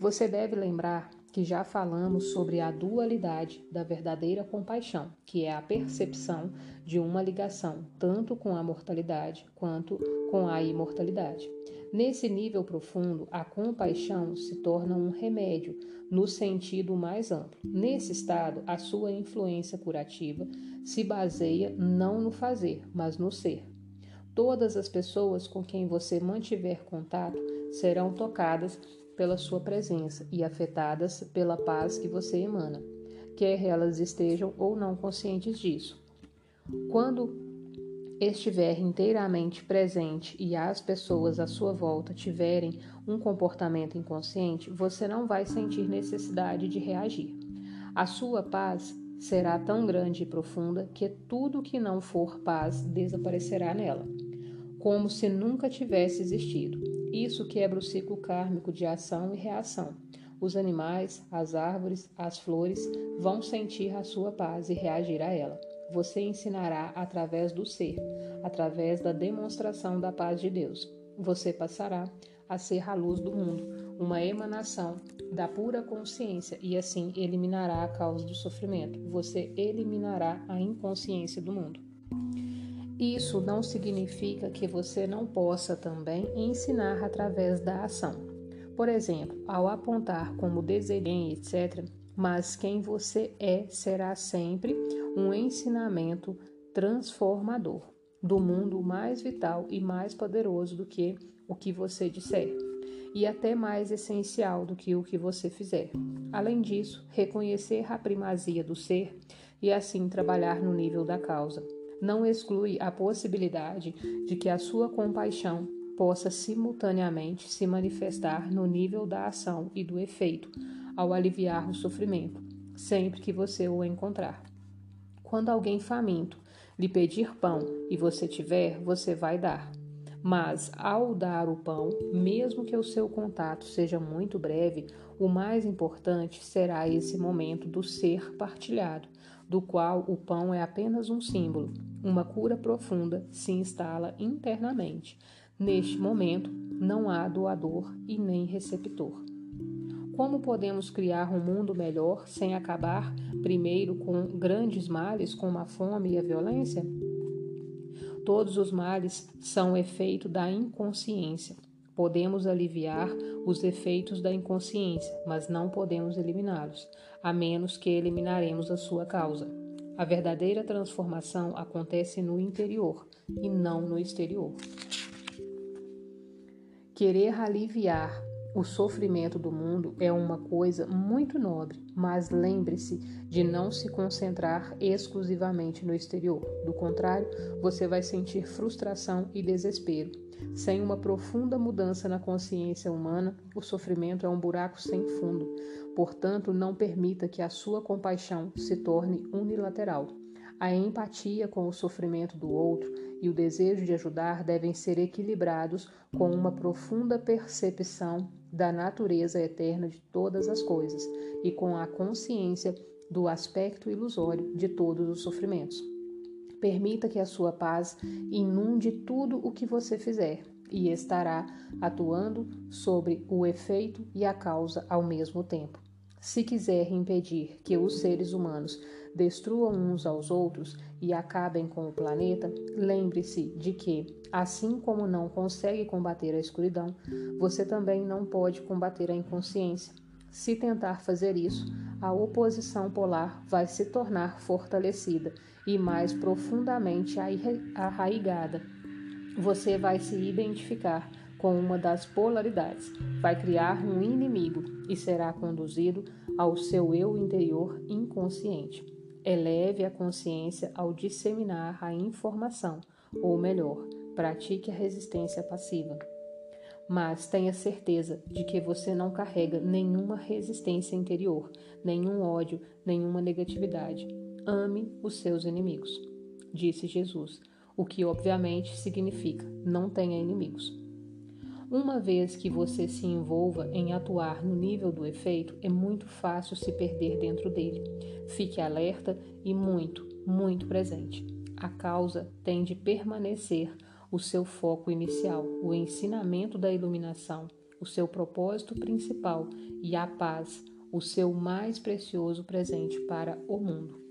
Você deve lembrar que já falamos sobre a dualidade da verdadeira compaixão, que é a percepção de uma ligação tanto com a mortalidade quanto com a imortalidade. Nesse nível profundo, a compaixão se torna um remédio no sentido mais amplo. Nesse estado, a sua influência curativa se baseia não no fazer, mas no ser. Todas as pessoas com quem você mantiver contato serão tocadas pela sua presença e afetadas pela paz que você emana, quer elas estejam ou não conscientes disso. Quando estiver inteiramente presente e as pessoas à sua volta tiverem um comportamento inconsciente, você não vai sentir necessidade de reagir. A sua paz será tão grande e profunda que tudo que não for paz desaparecerá nela, como se nunca tivesse existido. Isso quebra o ciclo kármico de ação e reação. Os animais, as árvores, as flores vão sentir a sua paz e reagir a ela. Você ensinará através do ser, através da demonstração da paz de Deus. Você passará a ser a luz do mundo, uma emanação da pura consciência e assim eliminará a causa do sofrimento. Você eliminará a inconsciência do mundo. Isso não significa que você não possa também ensinar através da ação. Por exemplo, ao apontar como desejem, etc., mas quem você é será sempre um ensinamento transformador do mundo mais vital e mais poderoso do que o que você disser, e até mais essencial do que o que você fizer. Além disso, reconhecer a primazia do ser e assim trabalhar no nível da causa não exclui a possibilidade de que a sua compaixão possa simultaneamente se manifestar no nível da ação e do efeito, ao aliviar o sofrimento, sempre que você o encontrar. Quando alguém faminto lhe pedir pão e você tiver, você vai dar. Mas ao dar o pão, mesmo que o seu contato seja muito breve, o mais importante será esse momento do ser partilhado, do qual o pão é apenas um símbolo. Uma cura profunda se instala internamente. Neste momento, não há doador e nem receptor. Como podemos criar um mundo melhor sem acabar primeiro com grandes males como a fome e a violência? Todos os males são efeito da inconsciência. Podemos aliviar os efeitos da inconsciência, mas não podemos eliminá-los a menos que eliminaremos a sua causa. A verdadeira transformação acontece no interior e não no exterior. Querer aliviar o sofrimento do mundo é uma coisa muito nobre, mas lembre-se de não se concentrar exclusivamente no exterior. Do contrário, você vai sentir frustração e desespero. Sem uma profunda mudança na consciência humana, o sofrimento é um buraco sem fundo. Portanto, não permita que a sua compaixão se torne unilateral. A empatia com o sofrimento do outro e o desejo de ajudar devem ser equilibrados com uma profunda percepção da natureza eterna de todas as coisas e com a consciência do aspecto ilusório de todos os sofrimentos. Permita que a sua paz inunde tudo o que você fizer e estará atuando sobre o efeito e a causa ao mesmo tempo. Se quiser impedir que os seres humanos destruam uns aos outros e acabem com o planeta, lembre-se de que, assim como não consegue combater a escuridão, você também não pode combater a inconsciência. Se tentar fazer isso, a oposição polar vai se tornar fortalecida e mais profundamente arraigada. Você vai se identificar com uma das polaridades, vai criar um inimigo e será conduzido ao seu eu interior inconsciente. Eleve a consciência ao disseminar a informação, ou melhor, pratique a resistência passiva. Mas tenha certeza de que você não carrega nenhuma resistência interior, nenhum ódio, nenhuma negatividade. Ame os seus inimigos, disse Jesus, o que obviamente significa não tenha inimigos. Uma vez que você se envolva em atuar no nível do efeito, é muito fácil se perder dentro dele. Fique alerta e muito, muito presente. A causa tem de permanecer o seu foco inicial, o ensinamento da iluminação, o seu propósito principal e a paz, o seu mais precioso presente para o mundo.